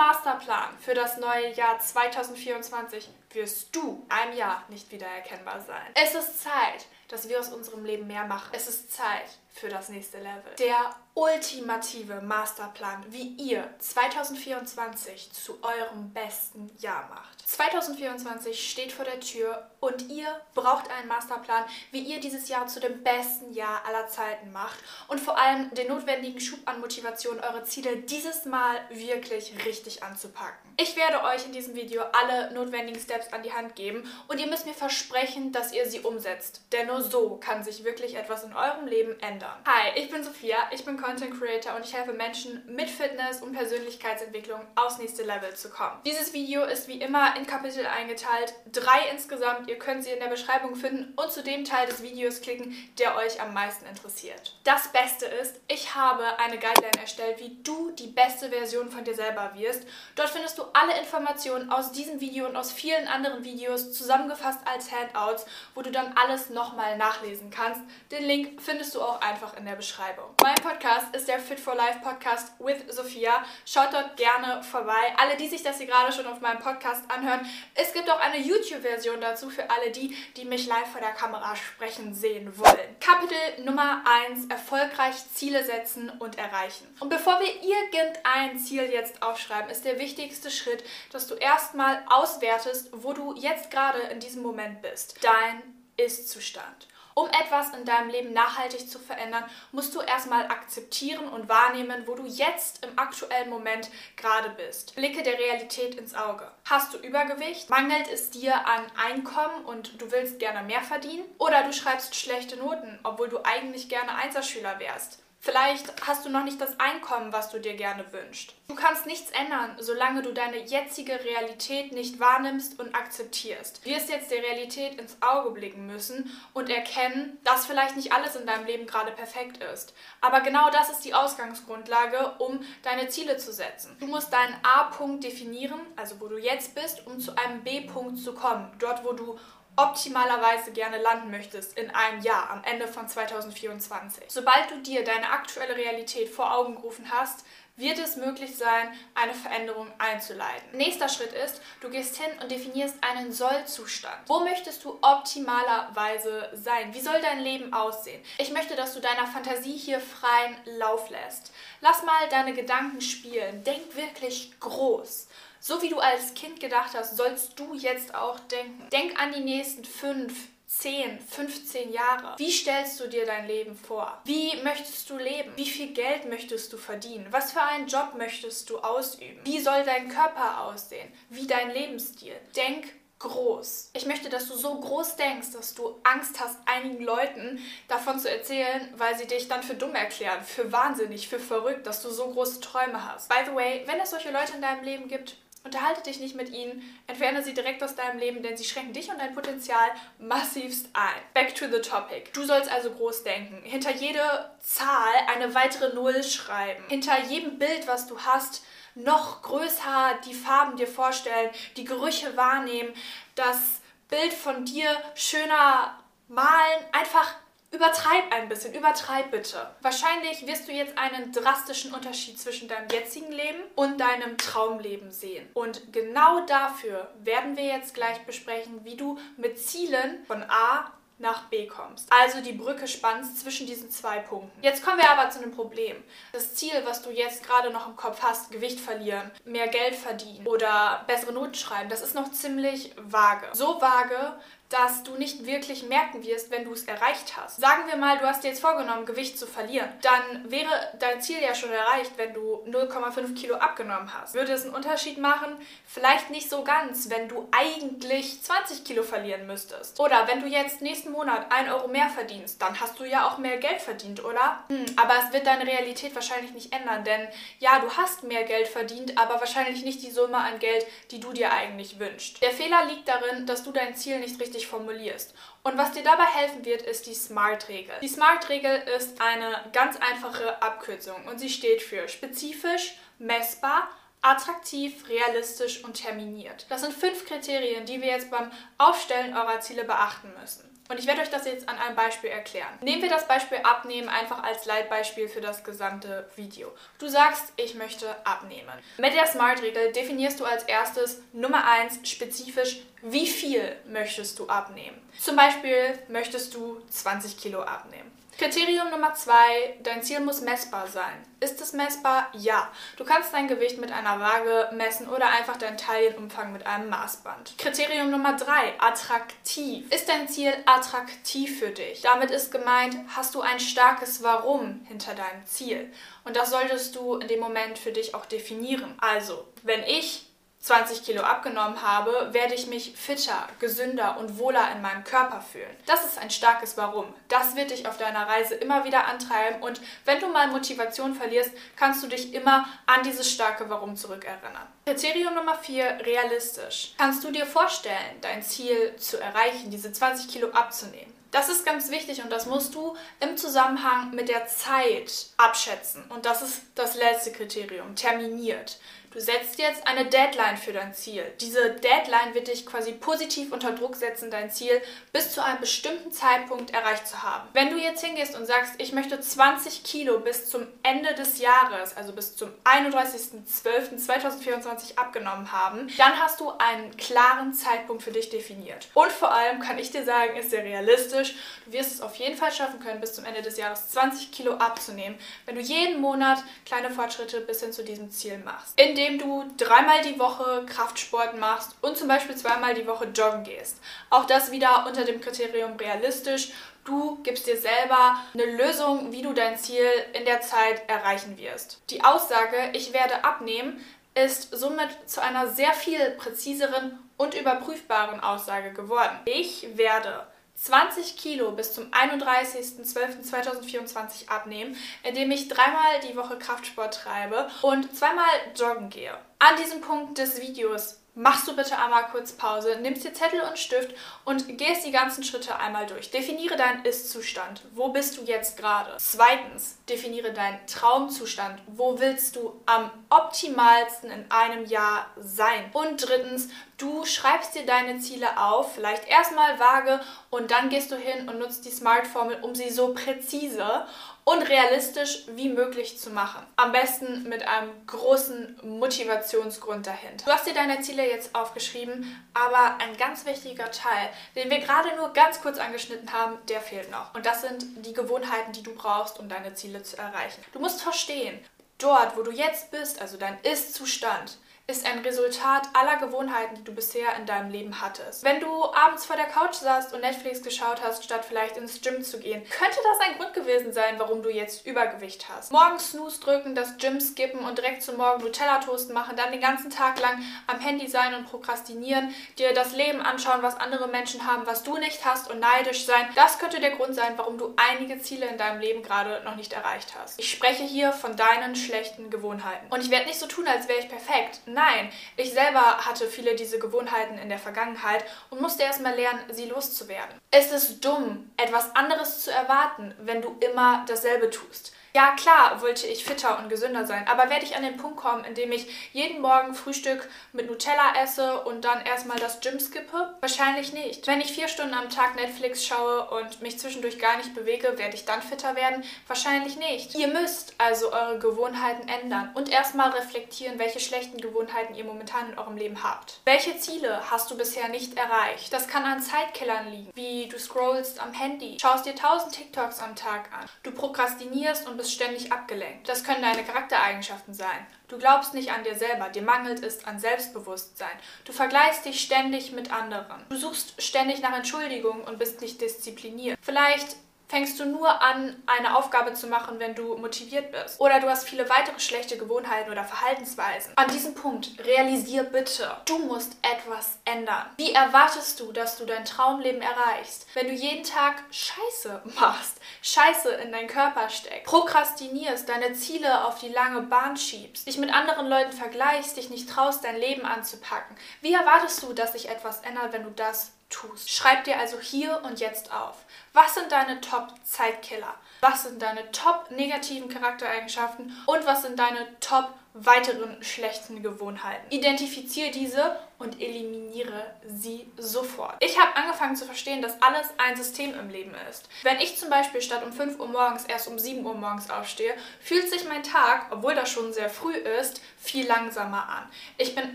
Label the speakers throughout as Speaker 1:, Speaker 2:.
Speaker 1: Masterplan für das neue Jahr 2024 wirst du einem Jahr nicht wiedererkennbar sein. Es ist Zeit, dass wir aus unserem Leben mehr machen. Es ist Zeit für das nächste Level. Der ultimative Masterplan, wie ihr 2024 zu eurem besten Jahr macht. 2024 steht vor der Tür und ihr braucht einen Masterplan, wie ihr dieses Jahr zu dem besten Jahr aller Zeiten macht und vor allem den notwendigen Schub an Motivation, eure Ziele dieses Mal wirklich richtig anzupacken. Ich werde euch in diesem Video alle notwendigen Steps an die Hand geben und ihr müsst mir versprechen, dass ihr sie umsetzt, denn nur so kann sich wirklich etwas in eurem Leben ändern. Hi, ich bin Sophia, ich bin Content Creator und ich helfe Menschen mit Fitness und Persönlichkeitsentwicklung aufs nächste Level zu kommen. Dieses Video ist wie immer in Kapitel eingeteilt, drei insgesamt. Ihr könnt sie in der Beschreibung finden und zu dem Teil des Videos klicken, der euch am meisten interessiert. Das Beste ist, ich habe eine Guideline erstellt, wie du die beste Version von dir selber wirst. Dort findest du alle Informationen aus diesem Video und aus vielen anderen Videos zusammengefasst als Handouts, wo du dann alles nochmal nachlesen kannst. Den Link findest du auch einfach in der Beschreibung. Mein Podcast ist der Fit for Life Podcast with Sophia. Schaut dort gerne vorbei. Alle, die sich das hier gerade schon auf meinem Podcast anhören, es gibt auch eine YouTube-Version dazu für alle die, die mich live vor der Kamera sprechen sehen wollen. Kapitel Nummer 1: Erfolgreich Ziele setzen und erreichen. Und bevor wir irgendein Ziel jetzt aufschreiben, ist der wichtigste Schritt, dass du erstmal auswertest, wo du jetzt gerade in diesem Moment bist. Dein Ist-Zustand. Um etwas in deinem Leben nachhaltig zu verändern, musst du erstmal akzeptieren und wahrnehmen, wo du jetzt im aktuellen Moment gerade bist. Blicke der Realität ins Auge. Hast du Übergewicht? Mangelt es dir an Einkommen und du willst gerne mehr verdienen? Oder du schreibst schlechte Noten, obwohl du eigentlich gerne Einserschüler wärst? Vielleicht hast du noch nicht das Einkommen, was du dir gerne wünschst. Du kannst nichts ändern, solange du deine jetzige Realität nicht wahrnimmst und akzeptierst. Du wirst jetzt der Realität ins Auge blicken müssen und erkennen, dass vielleicht nicht alles in deinem Leben gerade perfekt ist. Aber genau das ist die Ausgangsgrundlage, um deine Ziele zu setzen. Du musst deinen A-Punkt definieren, also wo du jetzt bist, um zu einem B-Punkt zu kommen. Dort, wo du optimalerweise gerne landen möchtest in einem Jahr am Ende von 2024. Sobald du dir deine aktuelle Realität vor Augen gerufen hast, wird es möglich sein, eine Veränderung einzuleiten. Nächster Schritt ist, du gehst hin und definierst einen Sollzustand. Wo möchtest du optimalerweise sein? Wie soll dein Leben aussehen? Ich möchte, dass du deiner Fantasie hier freien Lauf lässt. Lass mal deine Gedanken spielen. Denk wirklich groß. So wie du als Kind gedacht hast, sollst du jetzt auch denken. Denk an die nächsten fünf, 10, 15 Jahre. Wie stellst du dir dein Leben vor? Wie möchtest du leben? Wie viel Geld möchtest du verdienen? Was für einen Job möchtest du ausüben? Wie soll dein Körper aussehen? Wie dein Lebensstil? Denk groß. Ich möchte, dass du so groß denkst, dass du Angst hast, einigen Leuten davon zu erzählen, weil sie dich dann für dumm erklären, für wahnsinnig, für verrückt, dass du so große Träume hast. By the way, wenn es solche Leute in deinem Leben gibt, Unterhalte dich nicht mit ihnen, entferne sie direkt aus deinem Leben, denn sie schränken dich und dein Potenzial massivst ein. Back to the topic. Du sollst also groß denken. Hinter jede Zahl eine weitere Null schreiben. Hinter jedem Bild, was du hast, noch größer die Farben dir vorstellen, die Gerüche wahrnehmen, das Bild von dir schöner malen, einfach Übertreib ein bisschen, übertreib bitte. Wahrscheinlich wirst du jetzt einen drastischen Unterschied zwischen deinem jetzigen Leben und deinem Traumleben sehen. Und genau dafür werden wir jetzt gleich besprechen, wie du mit Zielen von A nach B kommst. Also die Brücke spannst zwischen diesen zwei Punkten. Jetzt kommen wir aber zu einem Problem. Das Ziel, was du jetzt gerade noch im Kopf hast, Gewicht verlieren, mehr Geld verdienen oder bessere Noten schreiben, das ist noch ziemlich vage. So vage, dass du nicht wirklich merken wirst, wenn du es erreicht hast. Sagen wir mal, du hast dir jetzt vorgenommen, Gewicht zu verlieren. Dann wäre dein Ziel ja schon erreicht, wenn du 0,5 Kilo abgenommen hast. Würde es einen Unterschied machen? Vielleicht nicht so ganz, wenn du eigentlich 20 Kilo verlieren müsstest. Oder wenn du jetzt nächsten Monat 1 Euro mehr verdienst, dann hast du ja auch mehr Geld verdient, oder? Hm, aber es wird deine Realität wahrscheinlich nicht ändern, denn ja, du hast mehr Geld verdient, aber wahrscheinlich nicht die Summe an Geld, die du dir eigentlich wünschst. Der Fehler liegt darin, dass du dein Ziel nicht richtig richtig formulierst. Und was dir dabei helfen wird, ist die SMART-Regel. Die SMART-Regel ist eine ganz einfache Abkürzung und sie steht für spezifisch, messbar, attraktiv, realistisch und terminiert. Das sind fünf Kriterien, die wir jetzt beim Aufstellen eurer Ziele beachten müssen. Und ich werde euch das jetzt an einem Beispiel erklären. Nehmen wir das Beispiel Abnehmen einfach als Leitbeispiel für das gesamte Video. Du sagst, ich möchte abnehmen. Mit der SMART-Regel definierst du als erstes Nummer 1 spezifisch, wie viel möchtest du abnehmen. Zum Beispiel möchtest du 20 Kilo abnehmen. Kriterium Nummer zwei, dein Ziel muss messbar sein. Ist es messbar? Ja. Du kannst dein Gewicht mit einer Waage messen oder einfach deinen Taillenumfang mit einem Maßband. Kriterium Nummer drei, attraktiv. Ist dein Ziel attraktiv für dich? Damit ist gemeint, hast du ein starkes Warum hinter deinem Ziel. Und das solltest du in dem Moment für dich auch definieren. Also, wenn ich 20 Kilo abgenommen habe, werde ich mich fitter, gesünder und wohler in meinem Körper fühlen. Das ist ein starkes Warum. Das wird dich auf deiner Reise immer wieder antreiben und wenn du mal Motivation verlierst, kannst du dich immer an dieses starke Warum zurückerinnern. Kriterium Nummer 4, realistisch. Kannst du dir vorstellen, dein Ziel zu erreichen, diese 20 Kilo abzunehmen? Das ist ganz wichtig und das musst du im Zusammenhang mit der Zeit abschätzen. Und das ist das letzte Kriterium, terminiert. Du setzt jetzt eine Deadline für dein Ziel. Diese Deadline wird dich quasi positiv unter Druck setzen, dein Ziel bis zu einem bestimmten Zeitpunkt erreicht zu haben. Wenn du jetzt hingehst und sagst, ich möchte 20 Kilo bis zum Ende des Jahres, also bis zum 31.12.2024 abgenommen haben, dann hast du einen klaren Zeitpunkt für dich definiert. Und vor allem kann ich dir sagen, ist sehr realistisch. Du wirst es auf jeden Fall schaffen können, bis zum Ende des Jahres 20 Kilo abzunehmen, wenn du jeden Monat kleine Fortschritte bis hin zu diesem Ziel machst. In indem du dreimal die Woche Kraftsport machst und zum Beispiel zweimal die Woche joggen gehst. Auch das wieder unter dem Kriterium realistisch. Du gibst dir selber eine Lösung, wie du dein Ziel in der Zeit erreichen wirst. Die Aussage, ich werde abnehmen, ist somit zu einer sehr viel präziseren und überprüfbaren Aussage geworden. Ich werde 20 Kilo bis zum 31.12.2024 abnehmen, indem ich dreimal die Woche Kraftsport treibe und zweimal joggen gehe. An diesem Punkt des Videos machst du bitte einmal kurz Pause, nimmst dir Zettel und Stift und gehst die ganzen Schritte einmal durch. Definiere deinen Ist-Zustand. Wo bist du jetzt gerade? Zweitens, definiere deinen Traumzustand. Wo willst du am optimalsten in einem Jahr sein? Und drittens, du schreibst dir deine Ziele auf, vielleicht erstmal vage und dann gehst du hin und nutzt die Smart-Formel, um sie so präzise und realistisch wie möglich zu machen. Am besten mit einem großen Motivationsgrund dahinter. Du hast dir deine Ziele jetzt aufgeschrieben, aber ein ganz wichtiger Teil, den wir gerade nur ganz kurz angeschnitten haben, der fehlt noch. Und das sind die Gewohnheiten, die du brauchst, um deine Ziele zu erreichen. Du musst verstehen, dort, wo du jetzt bist, also dein Ist-Zustand, ist ein Resultat aller Gewohnheiten, die du bisher in deinem Leben hattest. Wenn du abends vor der Couch saßt und Netflix geschaut hast, statt vielleicht ins Gym zu gehen, könnte das ein Grund gewesen sein, warum du jetzt Übergewicht hast. Morgens Snooze drücken, das Gym skippen und direkt zum Morgen Nutella-Toast machen, dann den ganzen Tag lang am Handy sein und prokrastinieren, dir das Leben anschauen, was andere Menschen haben, was du nicht hast und neidisch sein. Das könnte der Grund sein, warum du einige Ziele in deinem Leben gerade noch nicht erreicht hast. Ich spreche hier von deinen schlechten Gewohnheiten. Und ich werde nicht so tun, als wäre ich perfekt. Nein, Nein, ich selber hatte viele diese Gewohnheiten in der Vergangenheit und musste erstmal lernen, sie loszuwerden. Es ist dumm, etwas anderes zu erwarten, wenn du immer dasselbe tust. Ja, klar wollte ich fitter und gesünder sein, aber werde ich an den Punkt kommen, in dem ich jeden Morgen Frühstück mit Nutella esse und dann erstmal das Gym skippe? Wahrscheinlich nicht. Wenn ich vier Stunden am Tag Netflix schaue und mich zwischendurch gar nicht bewege, werde ich dann fitter werden? Wahrscheinlich nicht. Ihr müsst also eure Gewohnheiten ändern und erstmal reflektieren, welche schlechten Gewohnheiten ihr momentan in eurem Leben habt. Welche Ziele hast du bisher nicht erreicht? Das kann an Zeitkillern liegen, wie du scrollst am Handy, schaust dir tausend TikToks am Tag an, du prokrastinierst und bist ständig abgelenkt. Das können deine Charaktereigenschaften sein. Du glaubst nicht an dir selber, dir mangelt es an Selbstbewusstsein. Du vergleichst dich ständig mit anderen. Du suchst ständig nach Entschuldigungen und bist nicht diszipliniert. Vielleicht fängst du nur an, eine Aufgabe zu machen, wenn du motiviert bist. Oder du hast viele weitere schlechte Gewohnheiten oder Verhaltensweisen. An diesem Punkt realisier bitte, du musst etwas ändern. Wie erwartest du, dass du dein Traumleben erreichst, wenn du jeden Tag Scheiße machst, Scheiße in deinen Körper steckst, prokrastinierst, deine Ziele auf die lange Bahn schiebst, dich mit anderen Leuten vergleichst, dich nicht traust, dein Leben anzupacken? Wie erwartest du, dass sich etwas ändert, wenn du das tust. Schreib dir also hier und jetzt auf. Was sind deine Top-Zeitkiller? Was sind deine top negativen Charaktereigenschaften? Und was sind deine top weiteren schlechten Gewohnheiten. Identifiziere diese und eliminiere sie sofort. Ich habe angefangen zu verstehen, dass alles ein System im Leben ist. Wenn ich zum Beispiel statt um 5 Uhr morgens erst um 7 Uhr morgens aufstehe, fühlt sich mein Tag, obwohl das schon sehr früh ist, viel langsamer an. Ich bin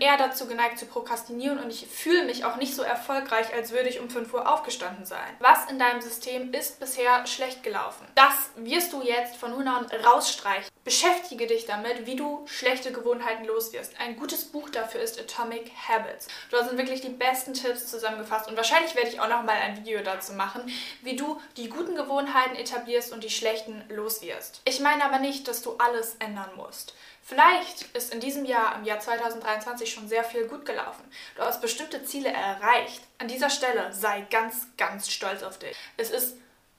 Speaker 1: eher dazu geneigt zu prokrastinieren und ich fühle mich auch nicht so erfolgreich, als würde ich um 5 Uhr aufgestanden sein. Was in deinem System ist bisher schlecht gelaufen? Das wirst du jetzt von nun an rausstreichen. Beschäftige dich damit, wie du schlechte Gewohnheiten loswirst. Ein gutes Buch dafür ist Atomic Habits. Dort sind wirklich die besten Tipps zusammengefasst und wahrscheinlich werde ich auch noch mal ein Video dazu machen, wie du die guten Gewohnheiten etablierst und die schlechten loswirst. Ich meine aber nicht, dass du alles ändern musst. Vielleicht ist in diesem Jahr, im Jahr 2023, schon sehr viel gut gelaufen. Du hast bestimmte Ziele erreicht. An dieser Stelle sei ganz, ganz stolz auf dich. Es ist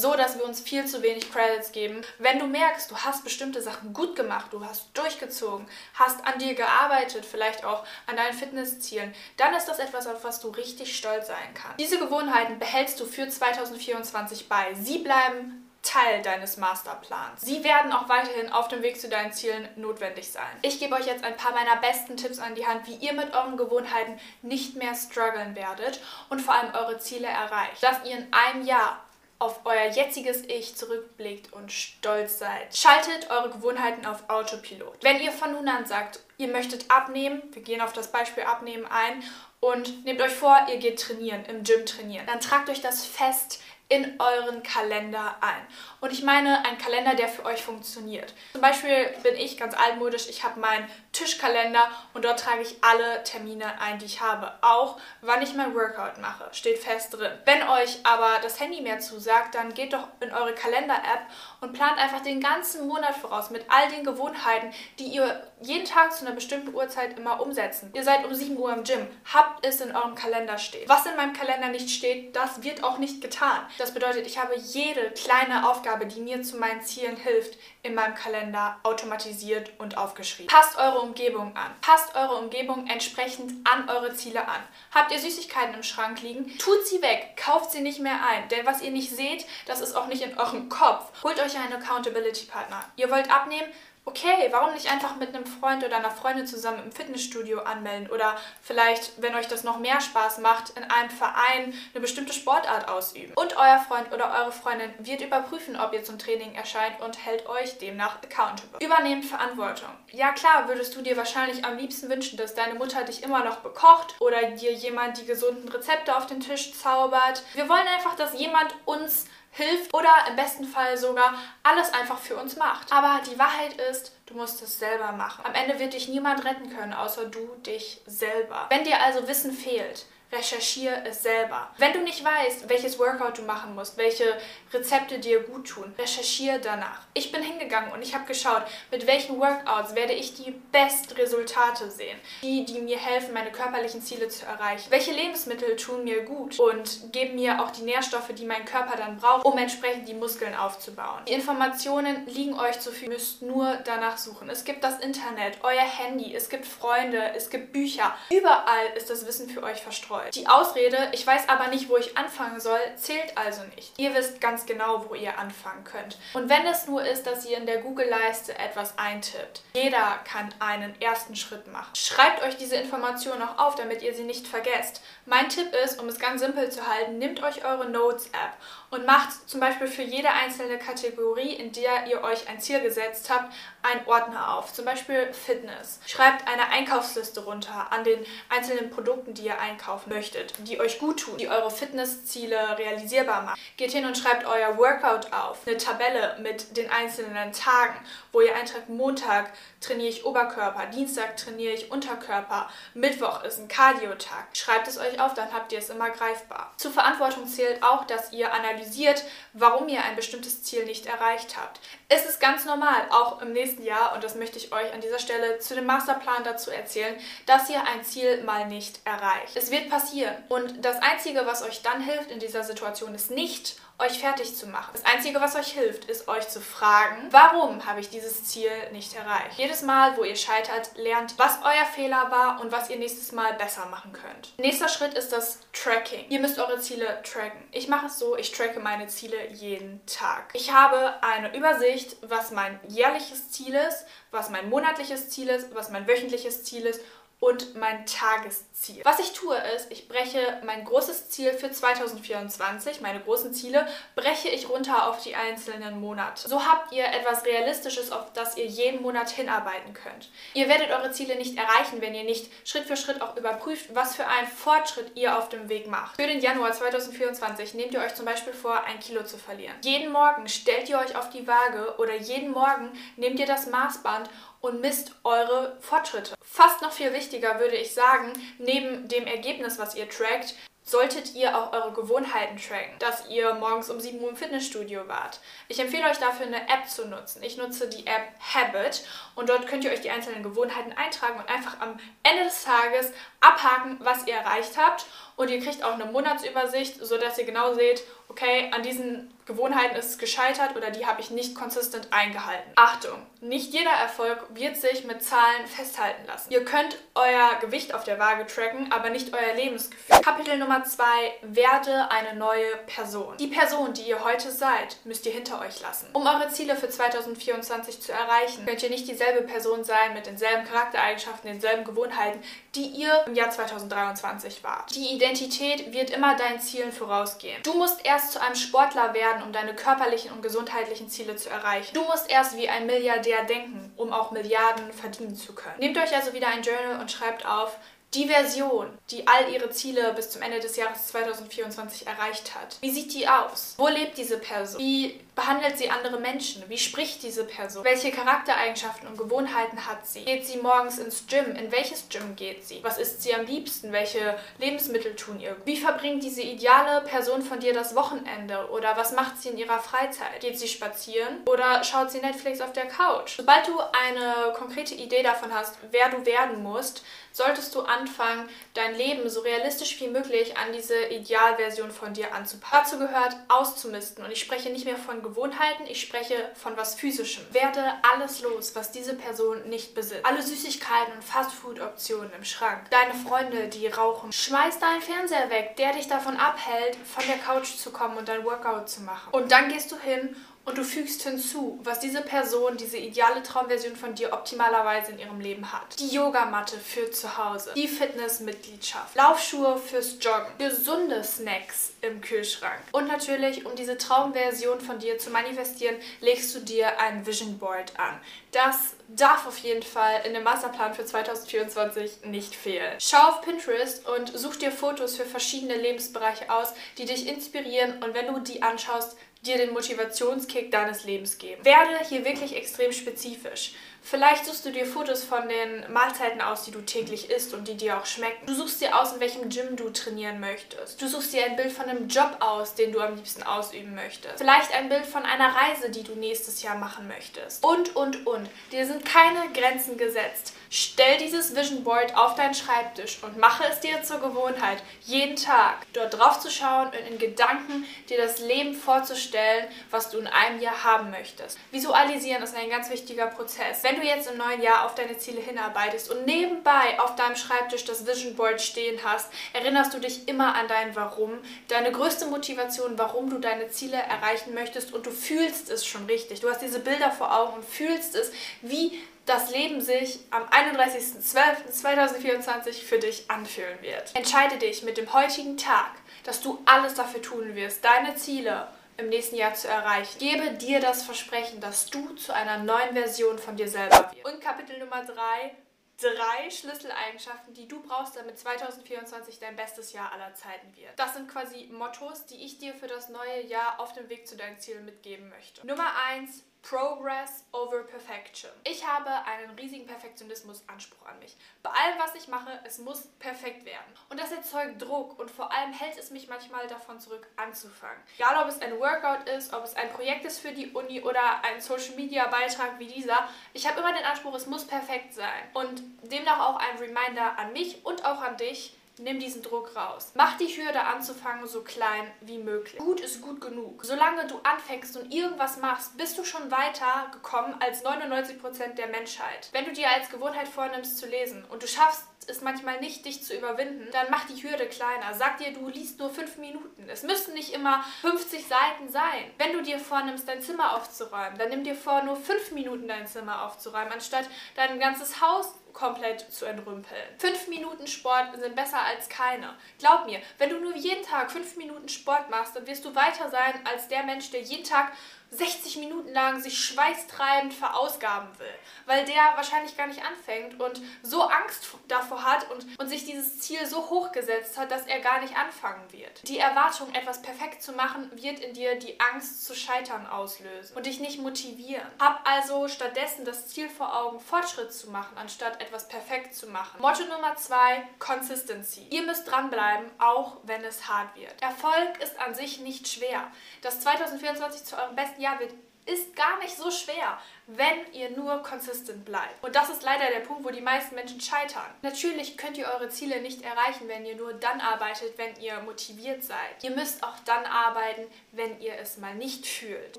Speaker 1: so, dass wir uns viel zu wenig Credits geben. Wenn du merkst, du hast bestimmte Sachen gut gemacht, du hast durchgezogen, hast an dir gearbeitet, vielleicht auch an deinen Fitnesszielen, dann ist das etwas, auf was du richtig stolz sein kannst. Diese Gewohnheiten behältst du für 2024 bei. Sie bleiben Teil deines Masterplans. Sie werden auch weiterhin auf dem Weg zu deinen Zielen notwendig sein. Ich gebe euch jetzt ein paar meiner besten Tipps an die Hand, wie ihr mit euren Gewohnheiten nicht mehr strugglen werdet und vor allem eure Ziele erreicht. Dass ihr in einem Jahr auf euer jetziges Ich zurückblickt und stolz seid. Schaltet eure Gewohnheiten auf Autopilot. Wenn ihr von nun an sagt, ihr möchtet abnehmen, wir gehen auf das Beispiel Abnehmen ein und nehmt euch vor, ihr geht trainieren, im Gym trainieren, dann tragt euch das fest in euren Kalender ein. Und ich meine ein Kalender, der für euch funktioniert. Zum Beispiel bin ich ganz altmodisch, ich habe meinen Tischkalender und dort trage ich alle Termine ein, die ich habe. Auch wann ich mein Workout mache, steht fest drin. Wenn euch aber das Handy mehr zusagt, dann geht doch in eure Kalender-App und plant einfach den ganzen Monat voraus mit all den Gewohnheiten, die ihr jeden Tag zu einer bestimmten Uhrzeit immer umsetzen. Ihr seid um 7 Uhr im Gym, habt es in eurem Kalender stehen. Was in meinem Kalender nicht steht, das wird auch nicht getan. Das bedeutet, ich habe jede kleine Aufgabe, die mir zu meinen Zielen hilft, in meinem Kalender automatisiert und aufgeschrieben. Passt eure Umgebung an. Passt eure Umgebung entsprechend an eure Ziele an. Habt ihr Süßigkeiten im Schrank liegen? Tut sie weg. Kauft sie nicht mehr ein. Denn was ihr nicht seht, das ist auch nicht in eurem Kopf. Holt euch einen Accountability-Partner. Ihr wollt abnehmen? Okay, warum nicht einfach mit einem Freund oder einer Freundin zusammen im Fitnessstudio anmelden oder vielleicht, wenn euch das noch mehr Spaß macht, in einem Verein eine bestimmte Sportart ausüben. Und euer Freund oder eure Freundin wird überprüfen, ob ihr zum Training erscheint und hält euch demnach accountable. Übernehmt Verantwortung. Ja klar, würdest du dir wahrscheinlich am liebsten wünschen, dass deine Mutter dich immer noch bekocht oder dir jemand die gesunden Rezepte auf den Tisch zaubert. Wir wollen einfach, dass jemand uns hilft oder im besten Fall sogar alles einfach für uns macht. Aber die Wahrheit ist, du musst es selber machen. Am Ende wird dich niemand retten können, außer du dich selber. Wenn dir also Wissen fehlt, recherchiere es selber. Wenn du nicht weißt, welches Workout du machen musst, welche Rezepte dir gut tun, recherchiere danach. Ich bin hingegangen und ich habe geschaut, mit welchen Workouts werde ich die besten Resultate sehen. Die, die mir helfen, meine körperlichen Ziele zu erreichen. Welche Lebensmittel tun mir gut und geben mir auch die Nährstoffe, die mein Körper dann braucht, um entsprechend die Muskeln aufzubauen. Die Informationen liegen euch zu viel. Ihr müsst nur danach suchen. Es gibt das Internet, euer Handy, es gibt Freunde, es gibt Bücher. Überall ist das Wissen für euch verstreut wollt. Die Ausrede, ich weiß aber nicht, wo ich anfangen soll, zählt also nicht. Ihr wisst ganz genau, wo ihr anfangen könnt. Und wenn es nur ist, dass ihr in der Google-Leiste etwas eintippt, jeder kann einen ersten Schritt machen. Schreibt euch diese Informationen auch auf, damit ihr sie nicht vergesst. Mein Tipp ist, um es ganz simpel zu halten, nehmt euch eure Notes-App und macht zum Beispiel für jede einzelne Kategorie, in der ihr euch ein Ziel gesetzt habt, einen Ordner auf. Zum Beispiel Fitness. Schreibt eine Einkaufsliste runter an den einzelnen Produkten, die ihr einkaufen möchtet, die euch gut tun, die eure Fitnessziele realisierbar machen. Geht hin und schreibt euer Workout auf. Eine Tabelle mit den einzelnen Tagen, wo ihr eintragt, Montag trainiere ich Oberkörper, Dienstag trainiere ich Unterkörper, Mittwoch ist ein Cardio-Tag. Schreibt es euch auf, dann habt ihr es immer greifbar. Zur Verantwortung zählt auch, dass ihr analysiert, warum ihr ein bestimmtes Ziel nicht erreicht habt. Es ist ganz normal, auch im nächsten Jahr, und das möchte ich euch an dieser Stelle zu dem Masterplan dazu erzählen, dass ihr ein Ziel mal nicht erreicht. Es wird passieren, passieren. Und das Einzige, was euch dann hilft in dieser Situation, ist nicht, euch fertig zu machen. Das Einzige, was euch hilft, ist euch zu fragen, warum habe ich dieses Ziel nicht erreicht? Jedes Mal, wo ihr scheitert, lernt, was euer Fehler war und was ihr nächstes Mal besser machen könnt. Nächster Schritt ist das Tracking. Ihr müsst eure Ziele tracken. Ich mache es so, ich tracke meine Ziele jeden Tag. Ich habe eine Übersicht, was mein jährliches Ziel ist, was mein monatliches Ziel ist, was mein wöchentliches Ziel ist und mein Tagesziel. Was ich tue ist, ich breche mein großes Ziel für 2024, meine großen Ziele, breche ich runter auf die einzelnen Monate. So habt ihr etwas Realistisches, auf das ihr jeden Monat hinarbeiten könnt. Ihr werdet eure Ziele nicht erreichen, wenn ihr nicht Schritt für Schritt auch überprüft, was für einen Fortschritt ihr auf dem Weg macht. Für den Januar 2024 nehmt ihr euch zum Beispiel vor, ein Kilo zu verlieren. Jeden Morgen stellt ihr euch auf die Waage oder jeden Morgen nehmt ihr das Maßband und misst eure Fortschritte. Fast noch viel wichtiger würde ich sagen, neben dem Ergebnis, was ihr trackt, solltet ihr auch eure Gewohnheiten tracken, dass ihr morgens um 7 Uhr im Fitnessstudio wart. Ich empfehle euch dafür eine App zu nutzen. Ich nutze die App Habit und dort könnt ihr euch die einzelnen Gewohnheiten eintragen und einfach am Ende des Tages abhaken, was ihr erreicht habt und ihr kriegt auch eine Monatsübersicht, sodass ihr genau seht, okay, an diesen Gewohnheiten ist es gescheitert oder die habe ich nicht konsistent eingehalten. Achtung, nicht jeder Erfolg wird sich mit Zahlen festhalten lassen. Ihr könnt euer Gewicht auf der Waage tracken, aber nicht euer Lebensgefühl. Kapitel Nummer 2, werde eine neue Person. Die Person, die ihr heute seid, müsst ihr hinter euch lassen. Um eure Ziele für 2024 zu erreichen, könnt ihr nicht dieselbe Person sein mit denselben Charaktereigenschaften, denselben Gewohnheiten, die ihr im Jahr 2023 wart. Die Identität wird immer deinen Zielen vorausgehen. Du musst erst zu einem Sportler werden, um deine körperlichen und gesundheitlichen Ziele zu erreichen. Du musst erst wie ein Milliardär denken, um auch Milliarden verdienen zu können. Nehmt euch also wieder ein Journal und schreibt auf, die Version, die all ihre Ziele bis zum Ende des Jahres 2024 erreicht hat, wie sieht die aus? Wo lebt diese Person? Wie behandelt sie andere Menschen? Wie spricht diese Person? Welche Charaktereigenschaften und Gewohnheiten hat sie? Geht sie morgens ins Gym? In welches Gym geht sie? Was isst sie am liebsten? Welche Lebensmittel tun ihr? Wie verbringt diese ideale Person von dir das Wochenende? Oder was macht sie in ihrer Freizeit? Geht sie spazieren? Oder schaut sie Netflix auf der Couch? Sobald du eine konkrete Idee davon hast, wer du werden musst, solltest du anfangen, dein Leben so realistisch wie möglich an diese Idealversion von dir anzupassen. Dazu gehört auszumisten und ich spreche nicht mehr von Gewohnheiten, ich spreche von was Physischem. Werde alles los, was diese Person nicht besitzt. Alle Süßigkeiten und Fastfood-Optionen im Schrank. Deine Freunde, die rauchen. Schmeiß deinen Fernseher weg, der dich davon abhält, von der Couch zu kommen und dein Workout zu machen. Und dann gehst du hin und du fügst hinzu, was diese Person, diese ideale Traumversion von dir optimalerweise in ihrem Leben hat. Die Yogamatte für zu Hause, die Fitnessmitgliedschaft, Laufschuhe fürs Joggen, gesunde Snacks im Kühlschrank. Und natürlich, um diese Traumversion von dir zu manifestieren, legst du dir ein Vision Board an. Das darf auf jeden Fall in dem Masterplan für 2024 nicht fehlen. Schau auf Pinterest und such dir Fotos für verschiedene Lebensbereiche aus, die dich inspirieren und wenn du die anschaust, dir den Motivationskick deines Lebens geben. Werde hier wirklich extrem spezifisch. Vielleicht suchst du dir Fotos von den Mahlzeiten aus, die du täglich isst und die dir auch schmecken. Du suchst dir aus, in welchem Gym du trainieren möchtest. Du suchst dir ein Bild von einem Job aus, den du am liebsten ausüben möchtest. Vielleicht ein Bild von einer Reise, die du nächstes Jahr machen möchtest. Und, und, und. Dir sind keine Grenzen gesetzt. Stell dieses Vision Board auf deinen Schreibtisch und mache es dir zur Gewohnheit, jeden Tag dort drauf zu schauen und in Gedanken dir das Leben vorzustellen, was du in einem Jahr haben möchtest. Visualisieren ist ein ganz wichtiger Prozess. Wenn du jetzt im neuen Jahr auf deine Ziele hinarbeitest und nebenbei auf deinem Schreibtisch das Vision Board stehen hast, erinnerst du dich immer an dein Warum, deine größte Motivation, warum du deine Ziele erreichen möchtest und du fühlst es schon richtig. Du hast diese Bilder vor Augen und fühlst es, wie das Leben sich am 31.12.2024 für dich anfühlen wird. Entscheide dich mit dem heutigen Tag, dass du alles dafür tun wirst, deine Ziele im nächsten Jahr zu erreichen. Gebe dir das Versprechen, dass du zu einer neuen Version von dir selber wirst. Und Kapitel Nummer 3, drei Schlüsseleigenschaften, die du brauchst, damit 2024 dein bestes Jahr aller Zeiten wird. Das sind quasi Mottos, die ich dir für das neue Jahr auf dem Weg zu deinen Zielen mitgeben möchte. Nummer 1, Progress over Perfection. Ich habe einen riesigen Perfektionismus-Anspruch an mich. Bei allem, was ich mache, es muss perfekt werden. Und das erzeugt Druck und vor allem hält es mich manchmal davon zurück, anzufangen. Egal, ob es ein Workout ist, ob es ein Projekt ist für die Uni oder ein Social-Media-Beitrag wie dieser, ich habe immer den Anspruch, es muss perfekt sein. Und demnach auch ein Reminder an mich und auch an dich, Nimm diesen Druck raus. Mach die Hürde anzufangen so klein wie möglich. Gut ist gut genug. Solange du anfängst und irgendwas machst, bist du schon weiter gekommen als 99% der Menschheit. Wenn du dir als Gewohnheit vornimmst zu lesen und du schaffst es manchmal nicht, dich zu überwinden, dann mach die Hürde kleiner. Sag dir, du liest nur fünf Minuten. Es müssen nicht immer 50 Seiten sein. Wenn du dir vornimmst, dein Zimmer aufzuräumen, dann nimm dir vor, nur fünf Minuten dein Zimmer aufzuräumen, anstatt dein ganzes Haus komplett zu entrümpeln. Fünf Minuten Sport sind besser als keine. Glaub mir, wenn du nur jeden Tag fünf Minuten Sport machst, dann wirst du weiter sein als der Mensch, der jeden Tag 60 Minuten lang sich schweißtreibend verausgaben will, weil der wahrscheinlich gar nicht anfängt und so Angst davor hat und, und sich dieses Ziel so hoch gesetzt hat, dass er gar nicht anfangen wird. Die Erwartung, etwas perfekt zu machen, wird in dir die Angst zu scheitern auslösen und dich nicht motivieren. Hab also stattdessen das Ziel vor Augen, Fortschritt zu machen, anstatt etwas perfekt zu machen. Motto Nummer zwei, Consistency. Ihr müsst dranbleiben, auch wenn es hart wird. Erfolg ist an sich nicht schwer. Das 2024 zu eurem besten Jahr wird ist gar nicht so schwer, wenn ihr nur konsistent bleibt. Und das ist leider der Punkt, wo die meisten Menschen scheitern. Natürlich könnt ihr eure Ziele nicht erreichen, wenn ihr nur dann arbeitet, wenn ihr motiviert seid. Ihr müsst auch dann arbeiten, wenn ihr es mal nicht fühlt.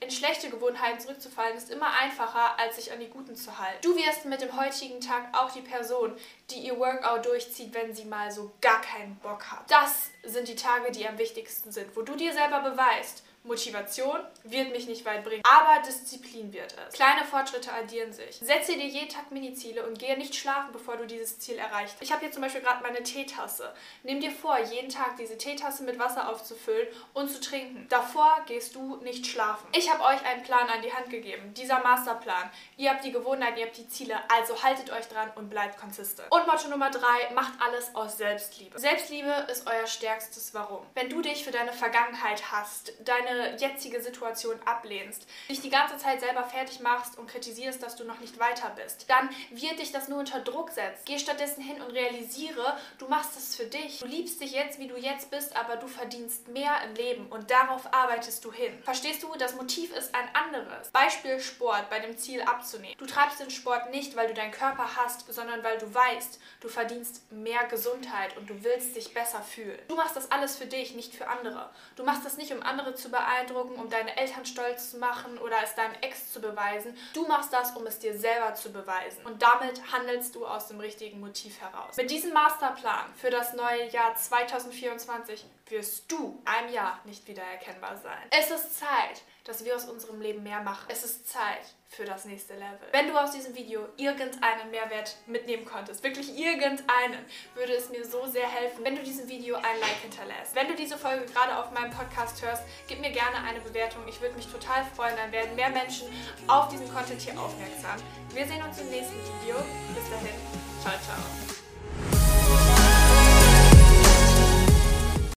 Speaker 1: In schlechte Gewohnheiten zurückzufallen ist immer einfacher, als sich an die guten zu halten. Du wirst mit dem heutigen Tag auch die Person, die ihr Workout durchzieht, wenn sie mal so gar keinen Bock hat. Das sind die Tage, die am wichtigsten sind, wo du dir selber beweist, Motivation wird mich nicht weit bringen, aber Disziplin wird es. Kleine Fortschritte addieren sich. Setze dir jeden Tag Mini-Ziele und gehe nicht schlafen, bevor du dieses Ziel erreicht. Ich habe hier zum Beispiel gerade meine Teetasse. Nimm dir vor, jeden Tag diese Teetasse mit Wasser aufzufüllen und zu trinken. Davor gehst du nicht schlafen. Ich habe euch einen Plan an die Hand gegeben. Dieser Masterplan. Ihr habt die Gewohnheiten, ihr habt die Ziele, also haltet euch dran und bleibt konsistent. Und Motto Nummer drei, macht alles aus Selbstliebe. Selbstliebe ist euer stärkstes Warum. Wenn du dich für deine Vergangenheit hast, deine jetzige Situation ablehnst, dich die ganze Zeit selber fertig machst und kritisierst, dass du noch nicht weiter bist, dann wird dich das nur unter Druck setzen. Geh stattdessen hin und realisiere, du machst es für dich. Du liebst dich jetzt, wie du jetzt bist, aber du verdienst mehr im Leben und darauf arbeitest du hin. Verstehst du, das Motiv ist ein anderes. Beispiel Sport bei dem Ziel abzunehmen. Du treibst den Sport nicht, weil du deinen Körper hast, sondern weil du weißt, du verdienst mehr Gesundheit und du willst dich besser fühlen. Du machst das alles für dich, nicht für andere. Du machst das nicht, um andere zu beeinflussen beeindrucken, um deine Eltern stolz zu machen oder es deinem Ex zu beweisen. Du machst das, um es dir selber zu beweisen. Und damit handelst du aus dem richtigen Motiv heraus. Mit diesem Masterplan für das neue Jahr 2024 wirst du einem Jahr nicht wiedererkennbar sein. Es ist Zeit, dass wir aus unserem Leben mehr machen. Es ist Zeit für das nächste Level. Wenn du aus diesem Video irgendeinen Mehrwert mitnehmen konntest, wirklich irgendeinen, würde es mir so sehr helfen, wenn du diesem Video ein Like hinterlässt. Wenn du diese Folge gerade auf meinem Podcast hörst, gib mir gerne eine Bewertung. Ich würde mich total freuen. Dann werden mehr Menschen auf diesen Content hier aufmerksam. Wir sehen uns im nächsten Video. Bis dahin. Ciao, ciao.